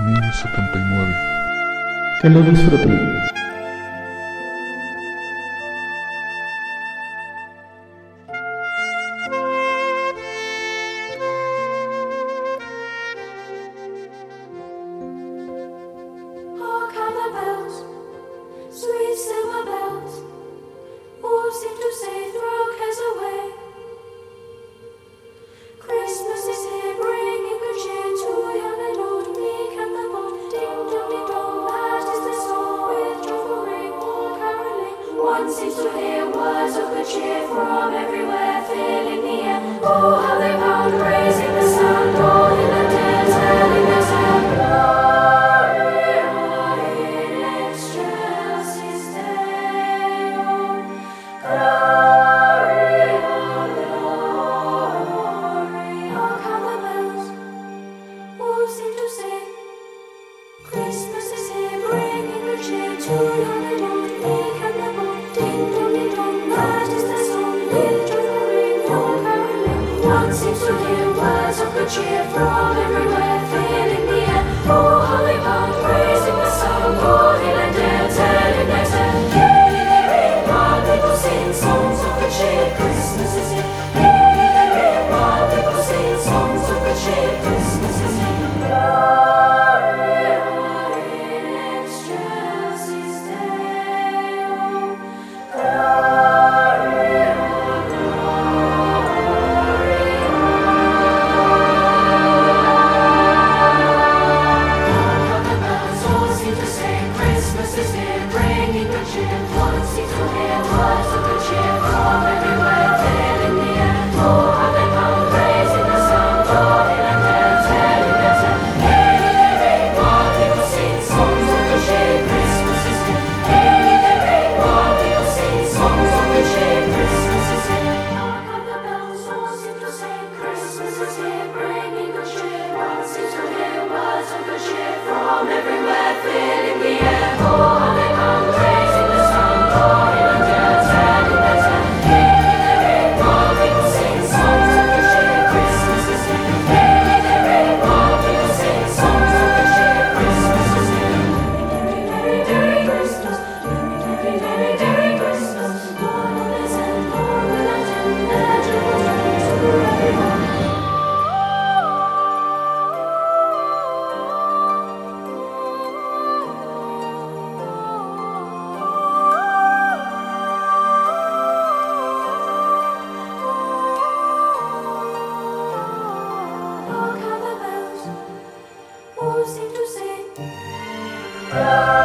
1079. Que lo disfruten. Yeah.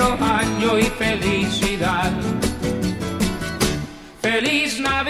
Próspero año y felicidad. Feliz Navidad,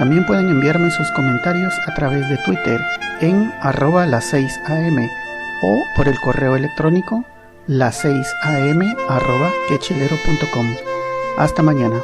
También pueden enviarme sus comentarios a través de Twitter en arroba las 6 am o por el correo electrónico las 6 am arroba quechilero.com. Hasta mañana.